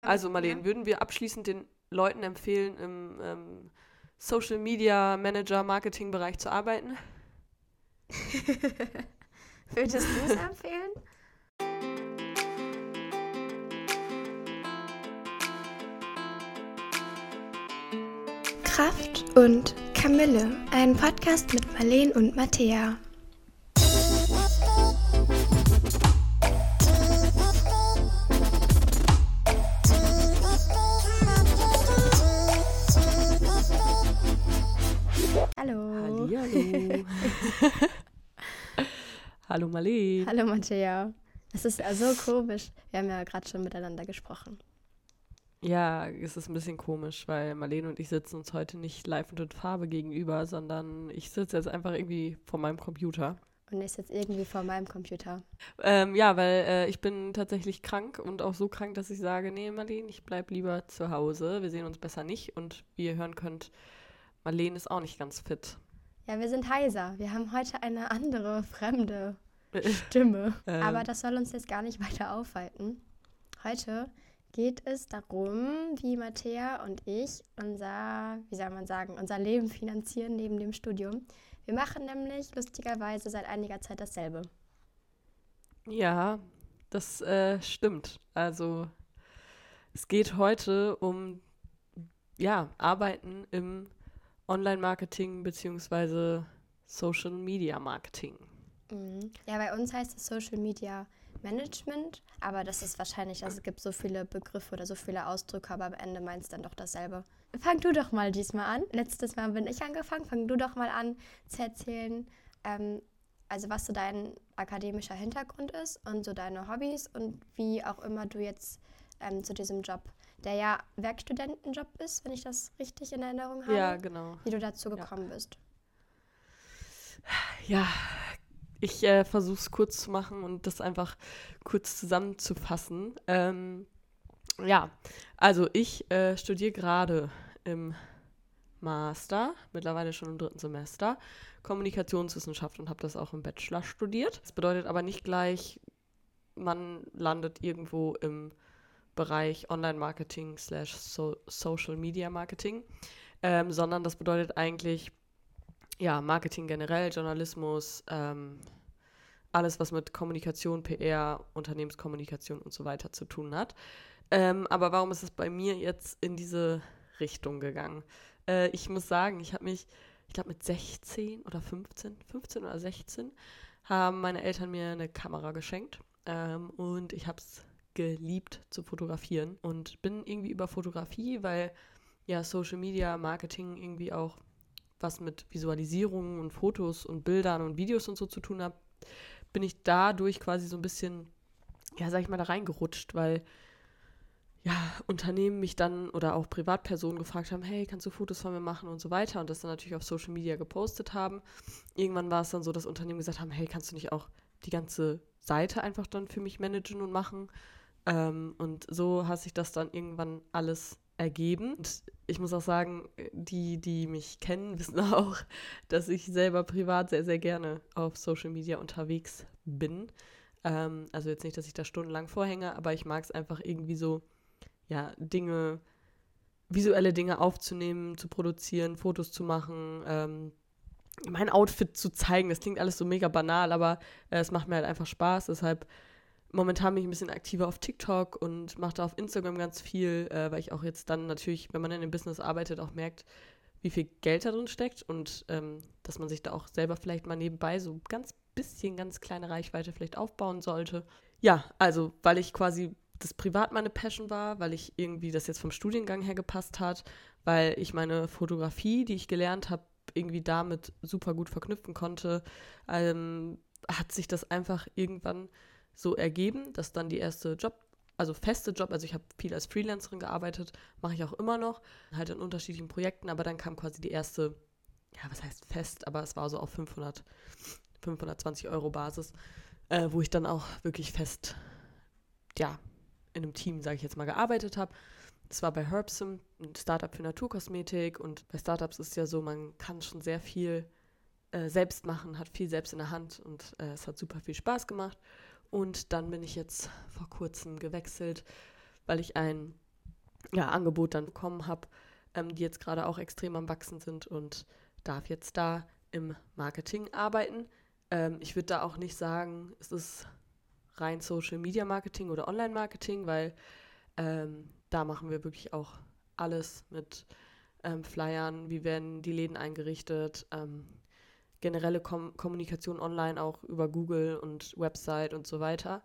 Also Marlene, würden wir abschließend den Leuten empfehlen, im ähm, Social Media Manager Marketing Bereich zu arbeiten? Würdest du es empfehlen? Kraft und Kamille, ein Podcast mit Marleen und Mattea. Hallo. Hallo Marlene. Hallo Mattea. Es ist ja so komisch. Wir haben ja gerade schon miteinander gesprochen. Ja, es ist ein bisschen komisch, weil Marlene und ich sitzen uns heute nicht live und in Farbe gegenüber, sondern ich sitze jetzt einfach irgendwie vor meinem Computer. Und ich sitze irgendwie vor meinem Computer. Ähm, ja, weil äh, ich bin tatsächlich krank und auch so krank, dass ich sage, nee, Marlene, ich bleib lieber zu Hause. Wir sehen uns besser nicht und wie ihr hören könnt, Marlene ist auch nicht ganz fit. Ja, wir sind heiser. Wir haben heute eine andere, fremde Stimme. Ähm. Aber das soll uns jetzt gar nicht weiter aufhalten. Heute geht es darum, wie Mattea und ich unser, wie soll man sagen, unser Leben finanzieren neben dem Studium. Wir machen nämlich lustigerweise seit einiger Zeit dasselbe. Ja, das äh, stimmt. Also es geht heute um ja, Arbeiten im Online-Marketing beziehungsweise Social-Media-Marketing. Mhm. Ja, bei uns heißt es Social Media Management, aber das ist wahrscheinlich, also es gibt so viele Begriffe oder so viele Ausdrücke, aber am Ende meinst dann doch dasselbe. Fang du doch mal diesmal an. Letztes Mal bin ich angefangen. Fang du doch mal an zu erzählen, ähm, also was so dein akademischer Hintergrund ist und so deine Hobbys und wie auch immer du jetzt ähm, zu diesem Job, der ja Werkstudentenjob ist, wenn ich das richtig in Erinnerung habe, Ja, genau. wie du dazu gekommen bist. Ja, ich äh, versuche es kurz zu machen und das einfach kurz zusammenzufassen. Ähm, ja, also ich äh, studiere gerade im Master, mittlerweile schon im dritten Semester, Kommunikationswissenschaft und habe das auch im Bachelor studiert. Das bedeutet aber nicht gleich, man landet irgendwo im Bereich Online-Marketing slash so Social Media Marketing, ähm, sondern das bedeutet eigentlich, ja, Marketing generell, Journalismus, ähm, alles, was mit Kommunikation, PR, Unternehmenskommunikation und so weiter zu tun hat. Ähm, aber warum ist es bei mir jetzt in diese Richtung gegangen? Äh, ich muss sagen, ich habe mich, ich glaube mit 16 oder 15, 15 oder 16, haben meine Eltern mir eine Kamera geschenkt ähm, und ich habe es geliebt zu fotografieren und bin irgendwie über Fotografie, weil ja Social Media Marketing irgendwie auch was mit Visualisierungen und Fotos und Bildern und Videos und so zu tun hat, bin ich dadurch quasi so ein bisschen, ja, sag ich mal, da reingerutscht, weil ja, Unternehmen mich dann oder auch Privatpersonen gefragt haben, hey, kannst du Fotos von mir machen und so weiter und das dann natürlich auf Social Media gepostet haben. Irgendwann war es dann so, dass Unternehmen gesagt haben, hey, kannst du nicht auch die ganze Seite einfach dann für mich managen und machen? Ähm, und so hat sich das dann irgendwann alles ergeben. Und ich muss auch sagen, die, die mich kennen, wissen auch, dass ich selber privat sehr, sehr gerne auf Social Media unterwegs bin. Ähm, also jetzt nicht, dass ich da stundenlang vorhänge, aber ich mag es einfach irgendwie so, ja, Dinge, visuelle Dinge aufzunehmen, zu produzieren, Fotos zu machen, ähm, mein Outfit zu zeigen. Das klingt alles so mega banal, aber äh, es macht mir halt einfach Spaß. Deshalb momentan bin ich ein bisschen aktiver auf TikTok und mache da auf Instagram ganz viel, äh, weil ich auch jetzt dann natürlich, wenn man in dem Business arbeitet, auch merkt, wie viel Geld da drin steckt und ähm, dass man sich da auch selber vielleicht mal nebenbei so ganz bisschen, ganz kleine Reichweite vielleicht aufbauen sollte. Ja, also weil ich quasi das privat meine Passion war, weil ich irgendwie das jetzt vom Studiengang her gepasst hat, weil ich meine Fotografie, die ich gelernt habe, irgendwie damit super gut verknüpfen konnte, ähm, hat sich das einfach irgendwann so ergeben, dass dann die erste Job, also feste Job, also ich habe viel als Freelancerin gearbeitet, mache ich auch immer noch, halt in unterschiedlichen Projekten, aber dann kam quasi die erste, ja, was heißt fest, aber es war so auf 500, 520 Euro Basis, äh, wo ich dann auch wirklich fest, ja, in einem Team, sage ich jetzt mal, gearbeitet habe. Das war bei Herbsum, ein Startup für Naturkosmetik und bei Startups ist ja so, man kann schon sehr viel äh, selbst machen, hat viel selbst in der Hand und äh, es hat super viel Spaß gemacht. Und dann bin ich jetzt vor kurzem gewechselt, weil ich ein ja, Angebot dann bekommen habe, ähm, die jetzt gerade auch extrem am Wachsen sind und darf jetzt da im Marketing arbeiten. Ähm, ich würde da auch nicht sagen, es ist rein Social Media Marketing oder Online Marketing, weil ähm, da machen wir wirklich auch alles mit ähm, Flyern, wie werden die Läden eingerichtet, ähm, generelle Kom Kommunikation online auch über Google und Website und so weiter.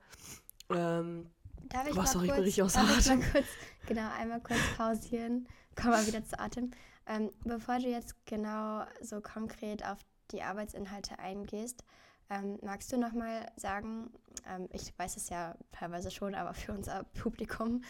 Ähm, Darf ich mal sorry, ich kurz, bin richtig außer darf ich Atem. kurz, genau, einmal kurz pausieren. Komm mal wieder zu Atem. Ähm, bevor du jetzt genau so konkret auf die Arbeitsinhalte eingehst, ähm, magst du noch mal sagen, ähm, ich weiß es ja teilweise schon, aber für unser Publikum,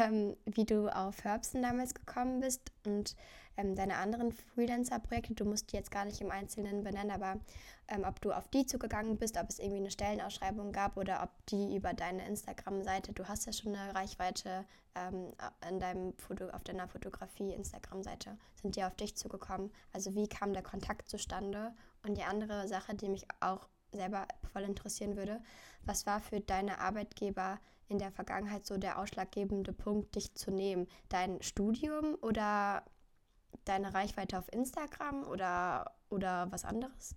ähm, wie du auf Herbsten damals gekommen bist und ähm, deine anderen Freelancer-Projekte, du musst die jetzt gar nicht im Einzelnen benennen, aber ähm, ob du auf die zugegangen bist, ob es irgendwie eine Stellenausschreibung gab oder ob die über deine Instagram-Seite, du hast ja schon eine Reichweite ähm, an deinem Foto, auf deiner Fotografie-Instagram-Seite, sind die auf dich zugekommen? Also wie kam der Kontakt zustande? Und die andere Sache, die mich auch selber voll interessieren würde, was war für deine Arbeitgeber in der Vergangenheit so der ausschlaggebende Punkt, dich zu nehmen? Dein Studium oder deine Reichweite auf Instagram oder, oder was anderes?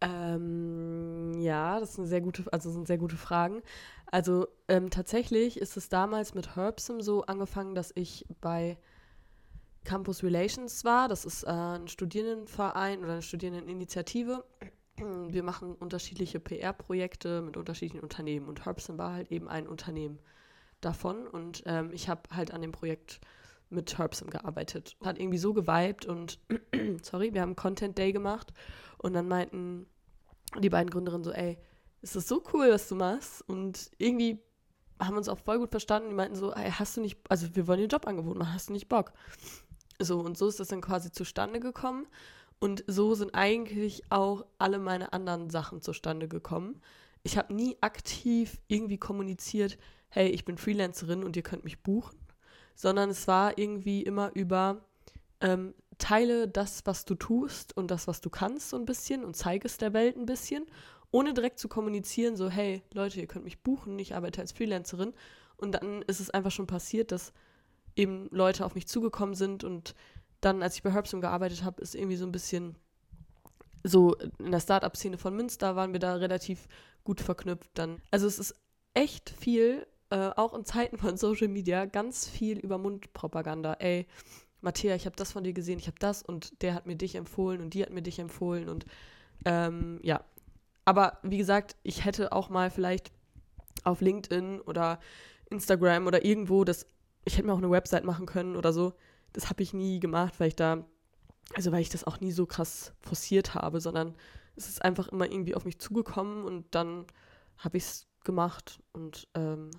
Ähm, ja, das sind sehr gute, also sind sehr gute Fragen. Also ähm, tatsächlich ist es damals mit Herbsum so angefangen, dass ich bei Campus Relations war. Das ist äh, ein Studierendenverein oder eine Studierendeninitiative. Wir machen unterschiedliche PR-Projekte mit unterschiedlichen Unternehmen und Herbsum war halt eben ein Unternehmen davon und ähm, ich habe halt an dem Projekt mit Herbsum gearbeitet. Hat irgendwie so geweibt und sorry, wir haben Content Day gemacht und dann meinten die beiden Gründerinnen so, ey, ist so cool, was du machst und irgendwie haben uns auch voll gut verstanden. Die meinten so, ey, hast du nicht, also wir wollen dir Job angeboten machen, hast du nicht Bock? So, und so ist das dann quasi zustande gekommen. Und so sind eigentlich auch alle meine anderen Sachen zustande gekommen. Ich habe nie aktiv irgendwie kommuniziert, hey, ich bin Freelancerin und ihr könnt mich buchen, sondern es war irgendwie immer über ähm, teile das, was du tust und das, was du kannst, so ein bisschen und zeige es der Welt ein bisschen, ohne direkt zu kommunizieren, so, hey, Leute, ihr könnt mich buchen, ich arbeite als Freelancerin. Und dann ist es einfach schon passiert, dass eben Leute auf mich zugekommen sind und dann, als ich bei Herbsum gearbeitet habe, ist irgendwie so ein bisschen so in der Startup-Szene von Münster waren wir da relativ gut verknüpft dann. Also es ist echt viel, äh, auch in Zeiten von Social Media, ganz viel über Mundpropaganda. Ey, Matthäa, ich habe das von dir gesehen, ich habe das und der hat mir dich empfohlen und die hat mir dich empfohlen und ähm, ja. Aber wie gesagt, ich hätte auch mal vielleicht auf LinkedIn oder Instagram oder irgendwo das, ich hätte mir auch eine Website machen können oder so. Das habe ich nie gemacht, weil ich da, also weil ich das auch nie so krass forciert habe, sondern es ist einfach immer irgendwie auf mich zugekommen und dann habe ich es gemacht und ähm,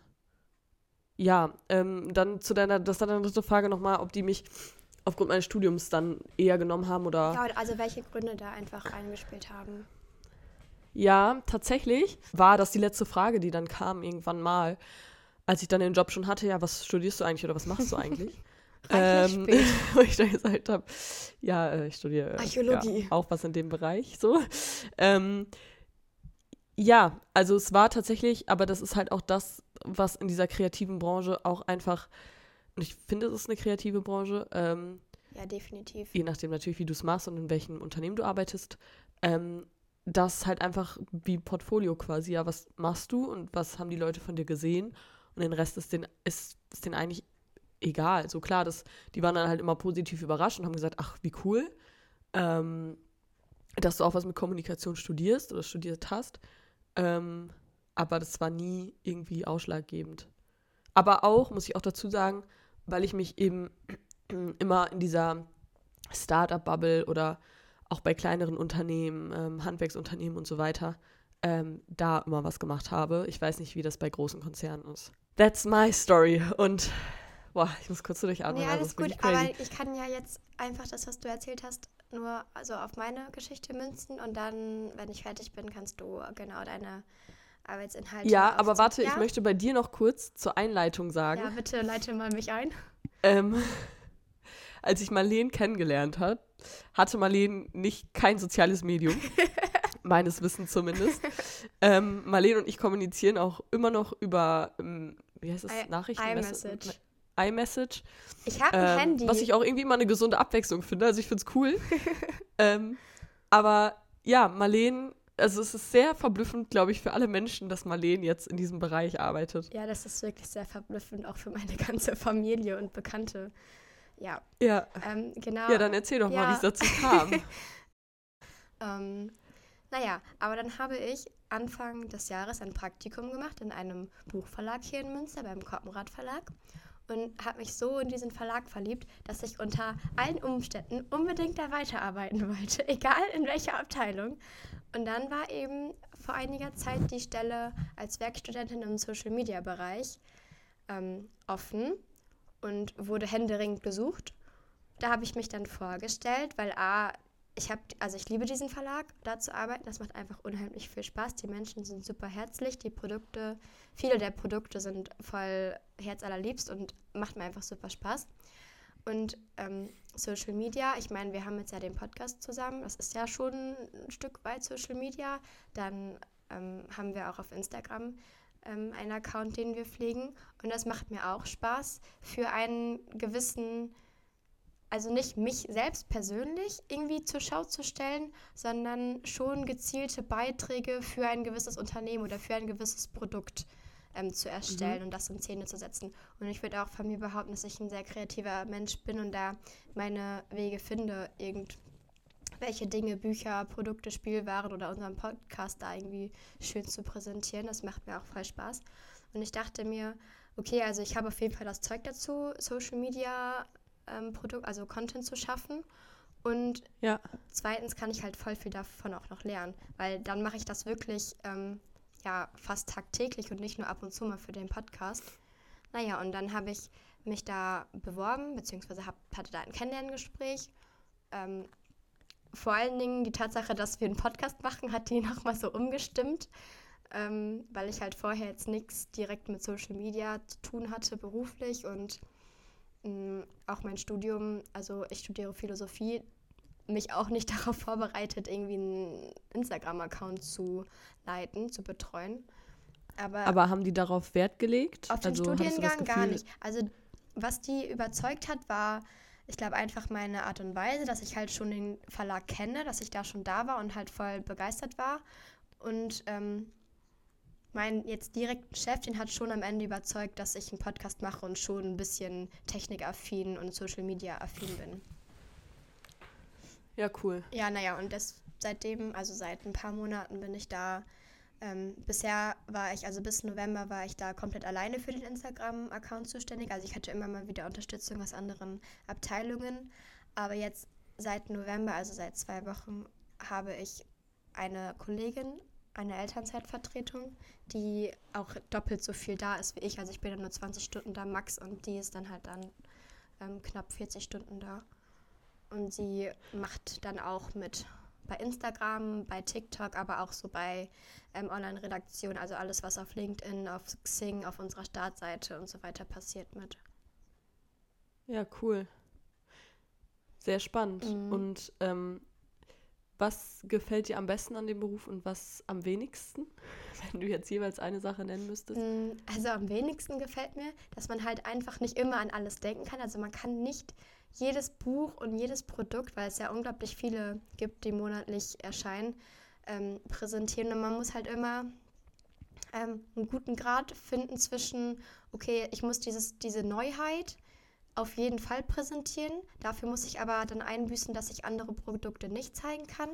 ja, ähm, dann zu deiner, das dann deine dritte Frage nochmal, ob die mich aufgrund meines Studiums dann eher genommen haben oder. Ja, also welche Gründe da einfach reingespielt haben. Ja, tatsächlich war das die letzte Frage, die dann kam irgendwann mal, als ich dann den Job schon hatte. Ja, was studierst du eigentlich oder was machst du eigentlich? Ähm, wo ich dann gesagt habe, ja, äh, ich studiere äh, Archäologie. Ja, auch was in dem Bereich so. Ähm, ja, also es war tatsächlich, aber das ist halt auch das, was in dieser kreativen Branche auch einfach, und ich finde, es ist eine kreative Branche, ähm, Ja, definitiv. je nachdem natürlich, wie du es machst und in welchem Unternehmen du arbeitest, ähm, das halt einfach wie Portfolio quasi, ja, was machst du und was haben die Leute von dir gesehen und den Rest ist denen, ist, ist denen eigentlich egal. So klar, das, die waren dann halt immer positiv überrascht und haben gesagt, ach, wie cool, ähm, dass du auch was mit Kommunikation studierst oder studiert hast. Ähm, aber das war nie irgendwie ausschlaggebend. Aber auch, muss ich auch dazu sagen, weil ich mich eben immer in dieser Startup-Bubble oder auch bei kleineren Unternehmen, ähm, Handwerksunternehmen und so weiter, ähm, da immer was gemacht habe. Ich weiß nicht, wie das bei großen Konzernen ist. That's my story. Und boah, ich muss kurz durchatmen. Nee, also alles gut, aber ich kann ja jetzt einfach das, was du erzählt hast, nur also auf meine Geschichte münzen und dann, wenn ich fertig bin, kannst du genau deine Arbeitsinhalte. Ja, aber aufzählen. warte, ja? ich möchte bei dir noch kurz zur Einleitung sagen. Ja, bitte leite mal mich ein. Ähm, als ich Marleen kennengelernt habe, hatte Marleen nicht kein soziales Medium. meines Wissens zumindest. Ähm, Marleen und ich kommunizieren auch immer noch über, ähm, wie heißt das, I- Nachrichten? iMessage. iMessage. Ich habe ein Ähm, Handy. Was ich auch irgendwie immer eine gesunde Abwechslung finde. Also ich finde es cool. ähm, aber ja, Marleen, also es ist sehr verblüffend, glaube ich, für alle Menschen, dass Marleen jetzt in diesem Bereich arbeitet. ja, das ist wirklich sehr verblüffend, auch für meine ganze Familie und Bekannte. Ja, Ja. ähm, genau. Ja, dann erzähl doch mal, Ja. wie es dazu kam. Ähm, naja, aber dann habe ich Anfang des Jahres ein Praktikum gemacht in einem Buchverlag hier in Münster, beim Koppenrad Verlag. Und habe mich so in diesen Verlag verliebt, dass ich unter allen Umständen unbedingt da weiterarbeiten wollte, egal in welcher Abteilung. Und dann war eben vor einiger Zeit die Stelle als Werkstudentin im Social-Media-Bereich ähm, offen und wurde händeringend gesucht. Da habe ich mich dann vorgestellt, weil A, ich habe, also ich liebe diesen Verlag, da zu arbeiten. Das macht einfach unheimlich viel Spaß. Die Menschen sind super herzlich, die Produkte, viele der Produkte sind voll herzallerliebst und macht mir einfach super Spaß. Und ähm, Social Media, ich meine, wir haben jetzt ja den Podcast zusammen, das ist ja schon ein Stück weit Social Media. Dann ähm, haben wir auch auf Instagram ähm, einen Account, den wir pflegen. Und das macht mir auch Spaß für einen gewissen also nicht mich selbst persönlich irgendwie zur Schau zu stellen, sondern schon gezielte Beiträge für ein gewisses Unternehmen oder für ein gewisses Produkt ähm, zu erstellen und das in Szene zu setzen. Und ich würde auch von mir behaupten, dass ich ein sehr kreativer Mensch bin und da meine Wege finde, irgendwelche Dinge, Bücher, Produkte, Spielwaren oder unseren Podcast da irgendwie schön zu präsentieren. Das macht mir auch voll Spaß. Und ich dachte mir, okay, also ich habe auf jeden Fall das Zeug dazu, Social Media ähm, Produkt, also Content zu schaffen. Und ja. zweitens kann ich halt voll viel davon auch noch lernen, weil dann mache ich das wirklich ähm, ja fast tagtäglich und nicht nur ab und zu mal für den Podcast. Naja, und dann habe ich mich da beworben, beziehungsweise hab, hatte da ein Kennenlerngespräch. Ähm, vor allen Dingen die Tatsache, dass wir einen Podcast machen, hat die nochmal so umgestimmt, ähm, weil ich halt vorher jetzt nichts direkt mit Social Media zu tun hatte, beruflich und mh, auch mein Studium, also ich studiere Philosophie, mich auch nicht darauf vorbereitet, irgendwie einen Instagram-Account zu leiten, zu betreuen. Aber, Aber haben die darauf Wert gelegt? auf den also, Studiengang gar nicht. Also was die überzeugt hat, war, ich glaube, einfach meine Art und Weise, dass ich halt schon den Verlag kenne, dass ich da schon da war und halt voll begeistert war. Und ähm, mein jetzt direkten Chef, den hat schon am Ende überzeugt, dass ich einen Podcast mache und schon ein bisschen technikaffin und Social Media affin bin. Ja, cool. Ja, naja, und das seitdem, also seit ein paar Monaten bin ich da. Ähm, bisher war ich, also bis November war ich da komplett alleine für den Instagram-Account zuständig. Also ich hatte immer mal wieder Unterstützung aus anderen Abteilungen. Aber jetzt seit November, also seit zwei Wochen, habe ich eine Kollegin, eine Elternzeitvertretung, die auch doppelt so viel da ist wie ich. Also ich bin dann nur 20 Stunden da max und die ist dann halt dann ähm, knapp 40 Stunden da. Und sie macht dann auch mit bei Instagram, bei TikTok, aber auch so bei ähm, Online-Redaktion, also alles, was auf LinkedIn, auf Xing, auf unserer Startseite und so weiter passiert mit. Ja, cool. Sehr spannend. Mhm. Und ähm, was gefällt dir am besten an dem Beruf und was am wenigsten? Wenn du jetzt jeweils eine Sache nennen müsstest. Mm, Also am wenigsten gefällt mir, dass man halt einfach nicht immer an alles denken kann. Also man kann nicht jedes Buch und jedes Produkt, weil es ja unglaublich viele gibt, die monatlich erscheinen, ähm, präsentieren. Und man muss halt immer ähm, einen guten Grad finden zwischen, okay, ich muss dieses, diese Neuheit auf jeden Fall präsentieren. Dafür muss ich aber dann einbüßen, dass ich andere Produkte nicht zeigen kann.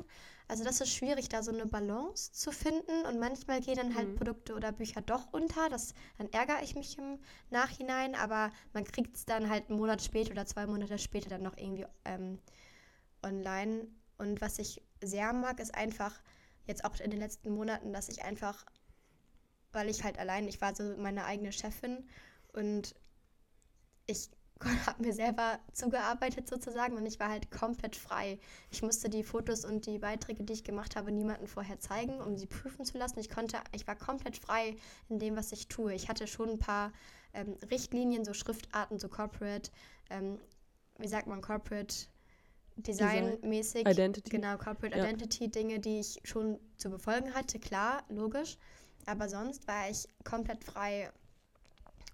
Also das ist schwierig, da so eine Balance zu finden. Und manchmal gehen dann halt Mhm. Produkte oder Bücher doch unter. Das, dann ärgere ich mich im Nachhinein, aber man kriegt es dann halt einen Monat später oder zwei Monate später dann noch irgendwie ähm, online. Und was ich sehr mag, ist einfach, jetzt auch in den letzten Monaten, dass ich einfach, weil ich halt allein, ich war so meine eigene Chefin und ich habe mir selber zugearbeitet sozusagen und ich war halt komplett frei. Ich musste die Fotos und die Beiträge, die ich gemacht habe, niemandem vorher zeigen, um sie prüfen zu lassen. Ich konnte, ich war komplett frei in dem, was ich tue. Ich hatte schon ein paar ähm, Richtlinien, so Schriftarten, so Corporate, ähm, wie sagt man, Corporate Design mäßig. Identity. Genau, Corporate Ja. Identity, Dinge, die ich schon zu befolgen hatte, klar, logisch. Aber sonst war ich komplett frei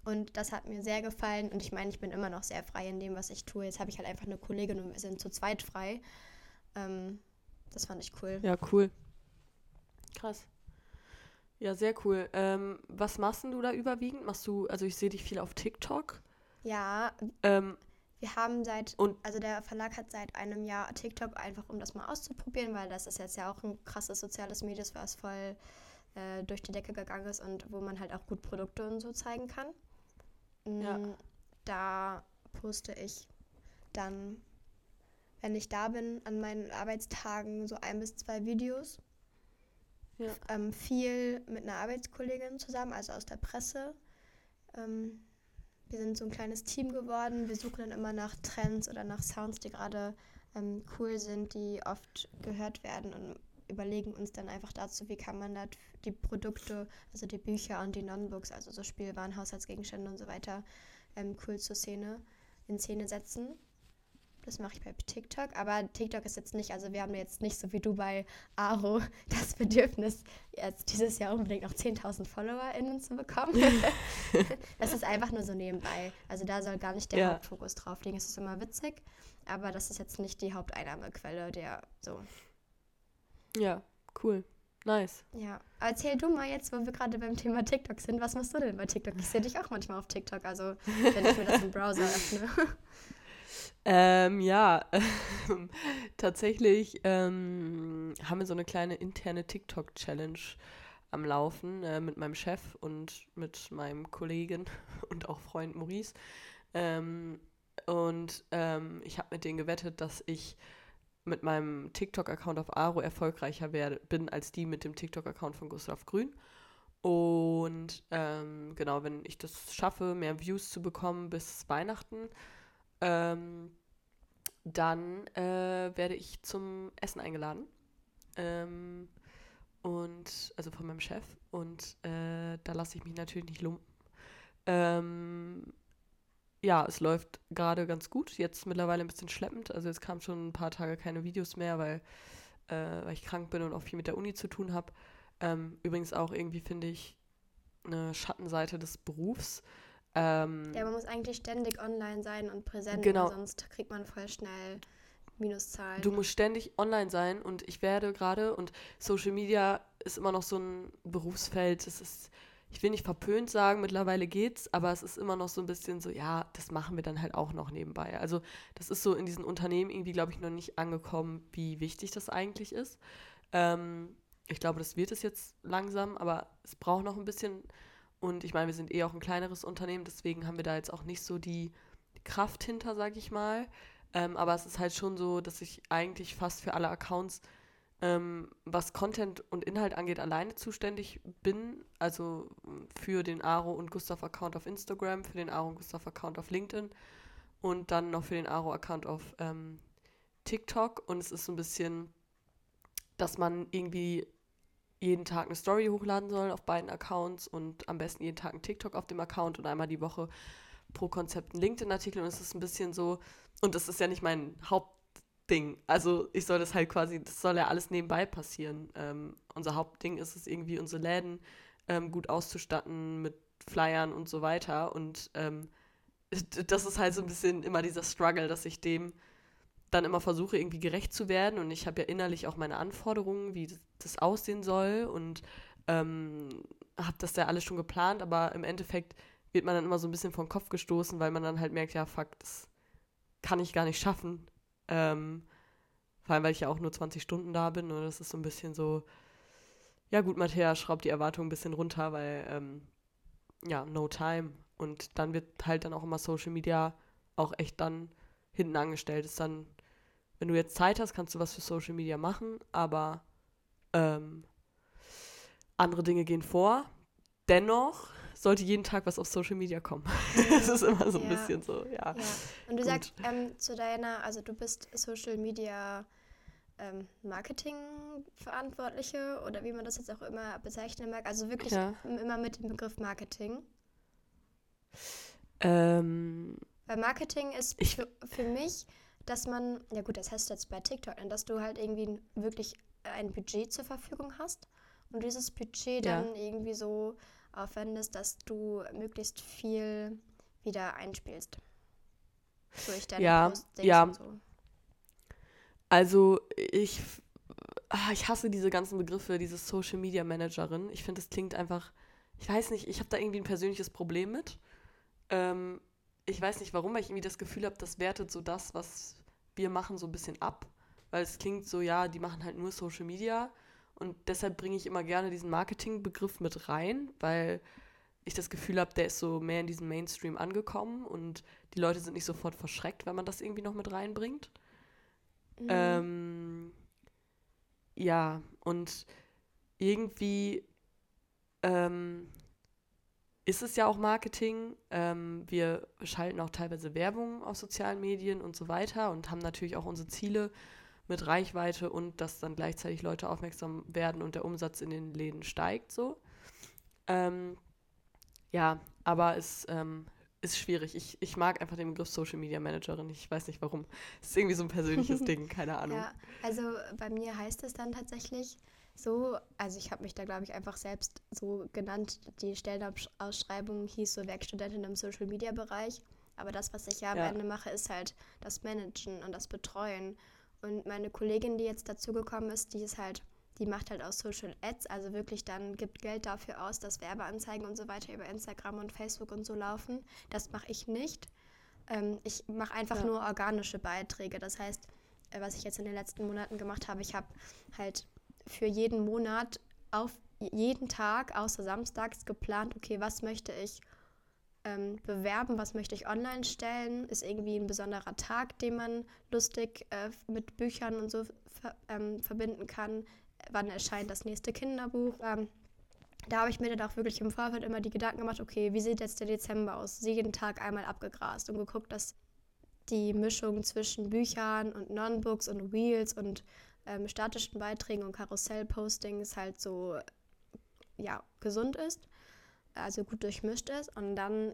Und das hat mir sehr gefallen. Und ich meine, ich bin immer noch sehr frei in dem, was ich tue. Jetzt habe ich halt einfach eine Kollegin und wir sind zu zweit frei. Ähm, das fand ich cool. Ja, cool. Krass. Ja, sehr cool. Ähm, was machst denn du da überwiegend? Machst du, also ich sehe dich viel auf TikTok. Ja, Ähm, wir haben seit, Und- also der Verlag hat seit einem Jahr TikTok einfach, um das mal auszuprobieren, weil das ist jetzt ja auch ein krasses soziales Medium, was voll äh, durch die Decke gegangen ist und wo man halt auch gut Produkte und so zeigen kann. Ja. Mm, Da poste ich dann, wenn ich da bin, an meinen Arbeitstagen so ein bis zwei Videos. Ja. Ähm, viel mit einer Arbeitskollegin zusammen, also aus der Presse. Ähm, wir sind so ein kleines Team geworden. Wir suchen dann immer nach Trends oder nach Sounds, die gerade ähm, cool sind, die oft gehört werden und überlegen uns dann einfach dazu, wie kann man da die Produkte, also die Bücher und die Non-Books, also so Spielwaren, Haushaltsgegenstände und so weiter, ähm, cool zur Szene, in Szene setzen. Das mache ich bei TikTok, aber TikTok ist jetzt nicht, also wir haben jetzt nicht so wie du bei Aro das Bedürfnis, jetzt dieses Jahr unbedingt noch 10.000 FollowerInnen zu bekommen. das ist einfach nur so nebenbei. Also da soll gar nicht der Ja. Hauptfokus drauf liegen. Es ist immer witzig, aber das ist jetzt nicht die Haupteinnahmequelle, der so. Ja, cool. Nice. Ja, erzähl du mal jetzt, wo wir gerade beim Thema TikTok sind, was machst du denn bei TikTok? Ich sehe dich auch manchmal auf TikTok, also wenn ich mir das im Browser öffne. Ähm, ja, tatsächlich ähm, haben wir so eine kleine interne TikTok-Challenge am Laufen äh, mit meinem Chef und mit meinem Kollegen und auch Freund Maurice. Ähm, und ähm, ich habe mit denen gewettet, dass ich mit meinem TikTok-Account auf Aro erfolgreicher werde, bin als die mit dem TikTok-Account von Gustav Grün. Und ähm, genau, wenn ich das schaffe, mehr Views zu bekommen bis Weihnachten, ähm, dann äh, werde ich zum Essen eingeladen. Ähm, und also von meinem Chef. Und äh, da lasse ich mich natürlich nicht lumpen. Ja, es läuft gerade ganz gut. Jetzt mittlerweile ein bisschen schleppend. Also jetzt kamen schon ein paar Tage keine Videos mehr, weil, äh, weil ich krank bin und auch viel mit der Uni zu tun habe. Ähm, übrigens auch irgendwie finde ich eine Schattenseite des Berufs. Ähm, Ja, man muss eigentlich ständig online sein und präsent, Genau. sonst kriegt man voll schnell Minuszahlen. Du musst ständig online sein und ich werde gerade und Social Media ist immer noch so ein Berufsfeld. Es ist, ich will nicht verpönt sagen, mittlerweile geht's, aber es ist immer noch so ein bisschen so, ja, das machen wir dann halt auch noch nebenbei. Also das ist so in diesen Unternehmen irgendwie, glaube ich, noch nicht angekommen, wie wichtig das eigentlich ist. Ähm, ich glaube, das wird es jetzt langsam, aber es braucht noch ein bisschen. Und ich meine, wir sind eh auch ein kleineres Unternehmen, deswegen haben wir da jetzt auch nicht so die Kraft hinter, sag ich mal. Ähm, aber es ist halt schon so, dass ich eigentlich fast für alle Accounts, ähm, was Content und Inhalt angeht, alleine zuständig bin. Also mm, für den Aro und Gustav Account auf Instagram, für den Aro und Gustav Account auf LinkedIn und dann noch für den Aro Account auf ähm, TikTok. Und es ist so ein bisschen, dass man irgendwie jeden Tag eine Story hochladen soll auf beiden Accounts und am besten jeden Tag ein TikTok auf dem Account und einmal die Woche pro Konzept einen LinkedIn-Artikel. Und es ist ein bisschen so, und das ist ja nicht mein Hauptding. Also ich soll das halt quasi, das soll ja alles nebenbei passieren. Ähm, unser Hauptding ist es irgendwie, unsere Läden ähm, gut auszustatten mit Flyern und so weiter. Und ähm, das ist halt so ein bisschen immer dieser Struggle, dass ich dem dann immer versuche, irgendwie gerecht zu werden. Und ich habe ja innerlich auch meine Anforderungen, wie das aussehen soll. Und ähm, habe das ja alles schon geplant, aber im Endeffekt wird man dann immer so ein bisschen vom Kopf gestoßen, weil man dann halt merkt, ja, fuck, das kann ich gar nicht schaffen. Ähm, vor allem, weil ich ja auch nur 20 Stunden da bin. Und das ist so ein bisschen so, ja gut, Matthäa schraubt die Erwartungen ein bisschen runter, weil, ähm, ja, no time. Und dann wird halt dann auch immer Social Media auch echt dann hinten angestellt. Ist dann, wenn du jetzt Zeit hast, kannst du was für Social Media machen, aber ähm, andere Dinge gehen vor. Dennoch sollte jeden Tag was auf Social Media kommen. das ist immer so ein Ja. bisschen so, ja. Ja. Und du Gut. sagst ähm, zu deiner, also du bist Social Media ähm, Marketing Verantwortliche oder wie man das jetzt auch immer bezeichnen mag. Also wirklich Ja. immer mit dem Begriff Marketing. Ähm, Weil Marketing ist Ich- für, für mich, dass man, ja gut, das heißt jetzt bei TikTok, ne, dass du halt irgendwie wirklich ein Budget zur Verfügung hast und dieses Budget Ja. dann irgendwie so aufwendest, dass du möglichst viel wieder einspielst. Durch deine Ja, Postings ja. und so. Also ich, ah, ich hasse diese ganzen Begriffe, diese Social Media Managerin. Ich finde, das klingt einfach, ich weiß nicht, ich habe da irgendwie ein persönliches Problem mit. Ähm, ich weiß nicht warum, weil ich irgendwie das Gefühl habe, das wertet so das, was wir machen, so ein bisschen ab. Weil es klingt so, ja, die machen halt nur Social Media. Und deshalb bringe ich immer gerne diesen Marketingbegriff mit rein, weil ich das Gefühl habe, der ist so mehr in diesen Mainstream angekommen und die Leute sind nicht sofort verschreckt, wenn man das irgendwie noch mit reinbringt. Mhm. Ähm, ja, und irgendwie ähm, ist es ja auch Marketing. Ähm, wir schalten auch teilweise Werbung auf sozialen Medien und so weiter und haben natürlich auch unsere Ziele mit Reichweite und dass dann gleichzeitig Leute aufmerksam werden und der Umsatz in den Läden steigt so. Ähm, ja, aber es ähm, ist schwierig. Ich, ich mag einfach den Begriff Social Media Managerin. Ich weiß nicht warum. Es ist irgendwie so ein persönliches Ding, keine Ahnung. Ja, also bei mir heißt es dann tatsächlich so, also ich habe mich da, glaube ich, einfach selbst so genannt. Die Stellenausschreibung hieß so Werkstudentin im Social-Media-Bereich. Aber das, was ich ja am Ja. Ende mache, ist halt das Managen und das Betreuen. Und meine Kollegin, die jetzt dazugekommen ist, die ist halt, die macht halt aus Social Ads, also wirklich dann gibt Geld dafür aus, dass Werbeanzeigen und so weiter über Instagram und Facebook und so laufen. Das mache ich nicht. Ähm, ich mache einfach Ja. nur organische Beiträge. Das heißt, äh, was ich jetzt in den letzten Monaten gemacht habe, ich habe halt für jeden Monat auf jeden Tag außer samstags geplant, okay, was möchte ich ähm, bewerben, was möchte ich online stellen, ist irgendwie ein besonderer Tag, den man lustig äh, mit Büchern und so ver ähm, verbinden kann, wann erscheint das nächste Kinderbuch. Ähm, da habe ich mir dann auch wirklich im Vorfeld immer die Gedanken gemacht, okay, wie sieht jetzt der Dezember aus? Jeden Tag einmal abgegrast und geguckt, dass die Mischung zwischen Büchern und Non-Books und Wheels und ähm, statischen Beiträgen und Karussell-Postings halt so ja, gesund ist, also gut durchmischt ist. Und dann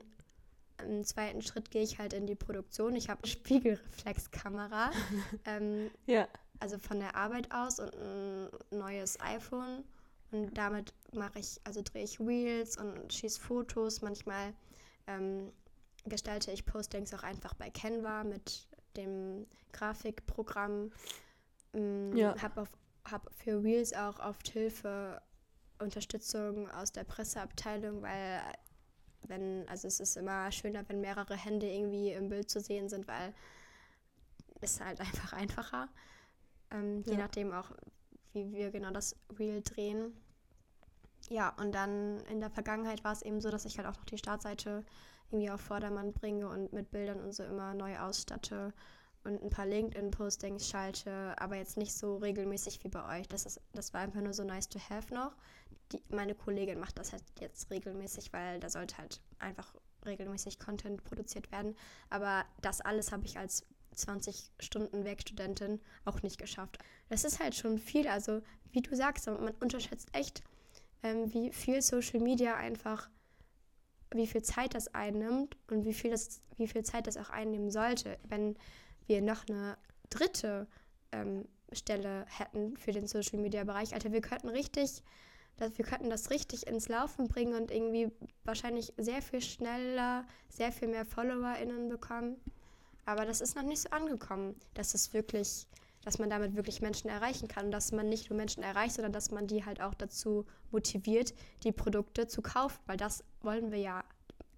im zweiten Schritt gehe ich halt in die Produktion. Ich habe eine Spiegelreflexkamera, ähm, Ja. also von der Arbeit aus und ein neues iPhone. Und damit mache ich, also drehe ich Reels und schieße Fotos. Manchmal ähm, gestalte ich Postings auch einfach bei Canva mit dem Grafikprogramm. Ähm, Ja. Habe hab für Reels auch oft Hilfe, Unterstützung aus der Presseabteilung, weil wenn, also es ist immer schöner, wenn mehrere Hände irgendwie im Bild zu sehen sind, weil es halt einfach einfacher. Ähm, Je Ja. nachdem auch, wie wir genau das Reel drehen. Ja, und dann in der Vergangenheit war es eben so, dass ich halt auch noch die Startseite irgendwie auf Vordermann bringe und mit Bildern und so immer neu ausstatte und ein paar LinkedIn-Postings schalte, aber jetzt nicht so regelmäßig wie bei euch. Das, ist, das war einfach nur so nice to have noch. Die, meine Kollegin macht das halt jetzt regelmäßig, weil da sollte halt einfach regelmäßig Content produziert werden. Aber das alles habe ich als 20 Stunden Werkstudentin auch nicht geschafft. Das ist halt schon viel. Also, wie du sagst, man unterschätzt echt, ähm, wie viel Social Media einfach, wie viel Zeit das einnimmt und wie viel, das, wie viel Zeit das auch einnehmen sollte, wenn wir noch eine dritte ähm, Stelle hätten für den Social Media Bereich. Alter, wir könnten richtig, dass wir könnten das richtig ins Laufen bringen und irgendwie wahrscheinlich sehr viel schneller, sehr viel mehr FollowerInnen bekommen. Aber das ist noch nicht so angekommen, dass es wirklich, dass man damit wirklich Menschen erreichen kann. Und dass man nicht nur Menschen erreicht, sondern dass man die halt auch dazu motiviert, die Produkte zu kaufen. Weil das wollen wir ja.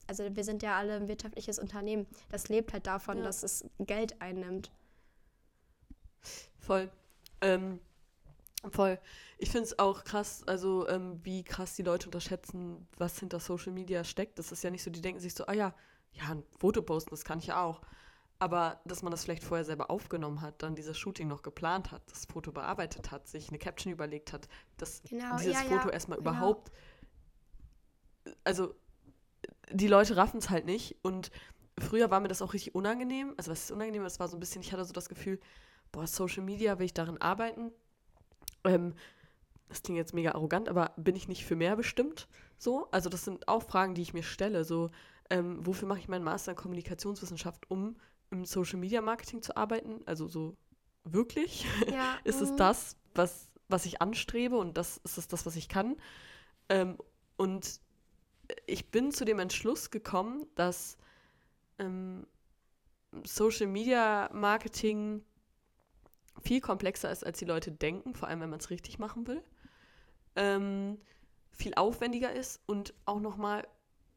Also wir sind ja alle ein wirtschaftliches Unternehmen. Das lebt halt davon, Ja. dass es Geld einnimmt. Voll. Ähm, voll. Ich finde es auch krass, also ähm, wie krass die Leute unterschätzen, was hinter Social Media steckt. Das ist ja nicht so, die denken sich so, ah ja, ja, ein Foto posten, das kann ich ja auch. Aber dass man das vielleicht vorher selber aufgenommen hat, dann dieses Shooting noch geplant hat, das Foto bearbeitet hat, sich eine Caption überlegt hat, dass Genau, dieses ja, Foto ja, erstmal genau. überhaupt. Also, die Leute raffen es halt nicht. Und früher war mir das auch richtig unangenehm. Also, was ist unangenehm? Es war so ein bisschen, ich hatte so das Gefühl, boah, Social Media, will ich darin arbeiten? Ähm, das klingt jetzt mega arrogant, aber bin ich nicht für mehr bestimmt? So, also das sind auch Fragen, die ich mir stelle. So, ähm, wofür mache ich meinen Master in Kommunikationswissenschaft, um im Social Media Marketing zu arbeiten? Also so wirklich? Ja, ist es mhm. das, was, was ich anstrebe und das ist es das, was ich kann? Ähm, und ich bin zu dem Entschluss gekommen, dass ähm, Social Media Marketing viel komplexer ist, als die Leute denken, vor allem wenn man es richtig machen will. Ähm, viel aufwendiger ist und auch nochmal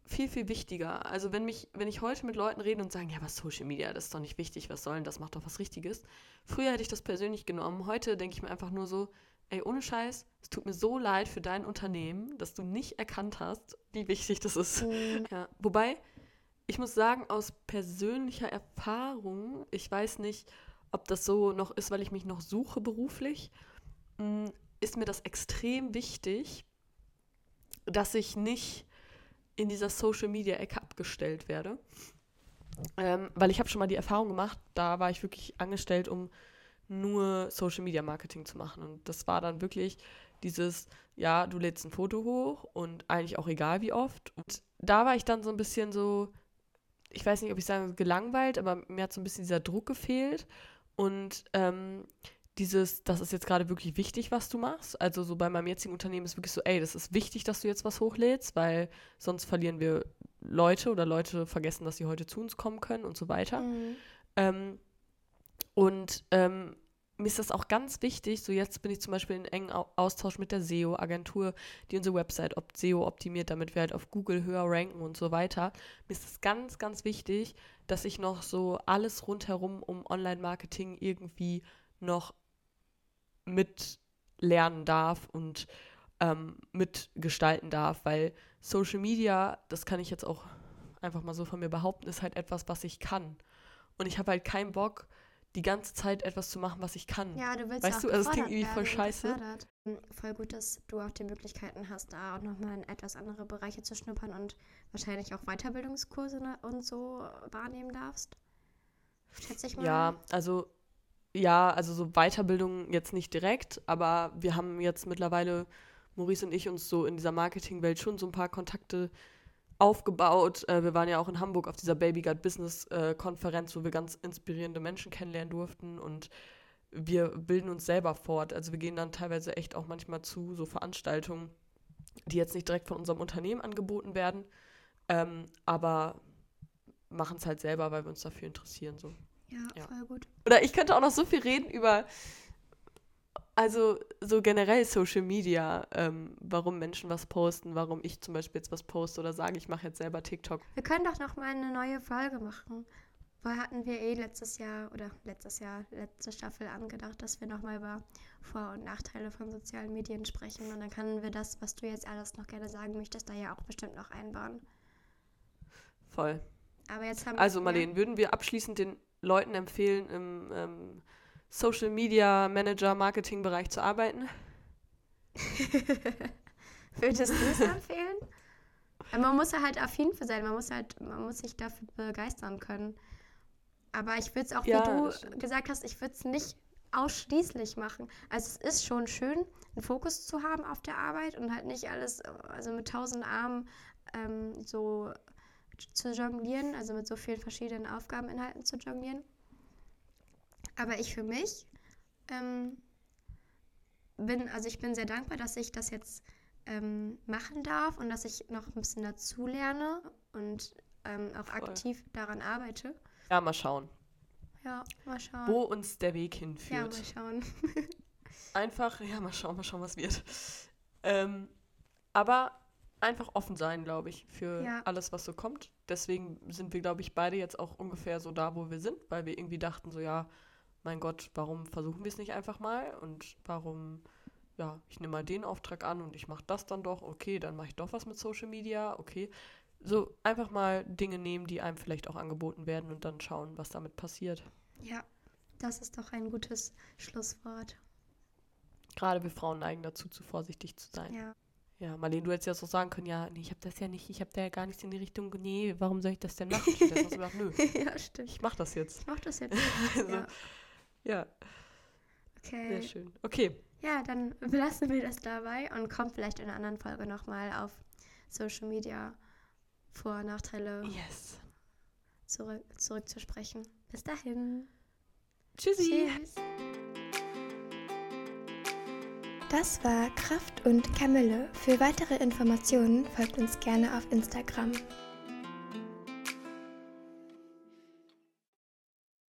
viel, viel wichtiger. Also wenn mich, wenn ich heute mit Leuten rede und sagen, ja, was Social Media, das ist doch nicht wichtig, was soll denn, das macht doch was Richtiges. Früher hätte ich das persönlich genommen. Heute denke ich mir einfach nur so, ey, ohne Scheiß, es tut mir so leid für dein Unternehmen, dass du nicht erkannt hast, wie wichtig das ist. Mhm. Ja. Wobei, ich muss sagen, aus persönlicher Erfahrung, ich weiß nicht, ob das so noch ist, weil ich mich noch suche beruflich, mm, ist mir das extrem wichtig, dass ich nicht in dieser Social-Media-Ecke abgestellt werde. Ähm, weil ich habe schon mal die Erfahrung gemacht, da war ich wirklich angestellt, um nur Social-Media-Marketing zu machen. Und das war dann wirklich dieses, ja, du lädst ein Foto hoch und eigentlich auch egal wie oft. Und da war ich dann so ein bisschen so, ich weiß nicht, ob ich sage gelangweilt, aber mir hat so ein bisschen dieser Druck gefehlt. Und ähm, dieses, das ist jetzt gerade wirklich wichtig, was du machst. Also so bei meinem jetzigen Unternehmen ist wirklich so, ey, das ist wichtig, dass du jetzt was hochlädst, weil sonst verlieren wir Leute oder Leute vergessen, dass sie heute zu uns kommen können und so weiter. Mhm. Ähm, und ähm, mir ist das auch ganz wichtig, so jetzt bin ich zum Beispiel in engen Austausch mit der SEO-Agentur, die unsere Website ob SEO optimiert, damit wir halt auf Google höher ranken und so weiter. Mir ist es ganz, ganz wichtig, dass ich noch so alles rundherum um Online-Marketing irgendwie noch mitlernen darf und ähm, mitgestalten darf, weil Social Media, das kann ich jetzt auch einfach mal so von mir behaupten, ist halt etwas, was ich kann. Und ich habe halt keinen Bock, die ganze Zeit etwas zu machen, was ich kann. Ja, du willst weißt auch du, also es klingt irgendwie voll scheiße. Hm, voll gut, dass du auch die Möglichkeiten hast, da auch nochmal in etwas andere Bereiche zu schnuppern und wahrscheinlich auch Weiterbildungskurse ne, und so wahrnehmen darfst. Schätze ich mal. Ja, also ja, also so Weiterbildung jetzt nicht direkt, aber wir haben jetzt mittlerweile, Maurice und ich, uns so in dieser Marketingwelt schon so ein paar Kontakte aufgebaut. Äh, wir waren ja auch in Hamburg auf dieser Baby Gut Business äh, Konferenz, wo wir ganz inspirierende Menschen kennenlernen durften und wir bilden uns selber fort. Also wir gehen dann teilweise echt auch manchmal zu so Veranstaltungen, die jetzt nicht direkt von unserem Unternehmen angeboten werden, ähm, aber machen es halt selber, weil wir uns dafür interessieren. So. Ja, ja, voll gut. Oder ich könnte auch noch so viel reden über, also so generell Social Media, ähm, warum Menschen was posten, warum ich zum Beispiel jetzt was poste oder sage, ich mache jetzt selber TikTok. Wir können doch noch mal eine neue Folge machen. Weil hatten wir eh letztes Jahr oder letztes Jahr, letzte Staffel angedacht, dass wir nochmal über Vor- und Nachteile von sozialen Medien sprechen. Und dann können wir das, was du jetzt alles noch gerne sagen möchtest, da ja auch bestimmt noch einbauen. Voll. Aber jetzt haben also Marlene, ja. würden wir abschließend den Leuten empfehlen, im ähm, Social Media Manager Marketing Bereich zu arbeiten? Würdest du es empfehlen? man muss ja halt affin für sein, man muss halt, man muss sich dafür begeistern können. Aber ich würde es auch, ja, wie du gesagt hast, ich würde es nicht ausschließlich machen. Also es ist schon schön, einen Fokus zu haben auf der Arbeit und halt nicht alles, also mit tausend Armen ähm, so zu jonglieren, also mit so vielen verschiedenen Aufgabeninhalten zu jonglieren. Aber ich für mich ähm, bin, also ich bin sehr dankbar, dass ich das jetzt ähm, machen darf und dass ich noch ein bisschen dazu lerne und ähm, auch Voll. aktiv daran arbeite. Ja, mal schauen. Ja, mal schauen. Wo uns der Weg hinführt. Ja, mal schauen. Einfach, ja, mal schauen, mal schauen, was wird. Ähm, aber einfach offen sein, glaube ich, für ja. alles, was so kommt. Deswegen sind wir, glaube ich, beide jetzt auch ungefähr so da, wo wir sind, weil wir irgendwie dachten, so ja, mein Gott, warum versuchen wir es nicht einfach mal und warum, ja, ich nehme mal den Auftrag an und ich mache das dann doch, okay, dann mache ich doch was mit Social Media, okay. So einfach mal Dinge nehmen, die einem vielleicht auch angeboten werden und dann schauen, was damit passiert. Ja, das ist doch ein gutes Schlusswort. Gerade wir Frauen neigen dazu, zu vorsichtig zu sein. Ja. Ja, Marlene, du hättest ja so sagen können, ja, nee, ich habe das ja nicht, ich habe da ja gar nichts in die Richtung, nee, warum soll ich das denn machen? Ich du gesagt, nö. ja, stimmt. Ich mach das jetzt. Ich mach das jetzt. also, ja. Ja. Okay. Sehr schön. Okay. Ja, dann belassen wir das dabei und kommt vielleicht in einer anderen Folge nochmal auf Social Media Vor- und Nachteile yes. zurück, zurück zu sprechen. Bis dahin. Tschüssi. Tschüss. Das war Kraft und Kamille. Für weitere Informationen folgt uns gerne auf Instagram.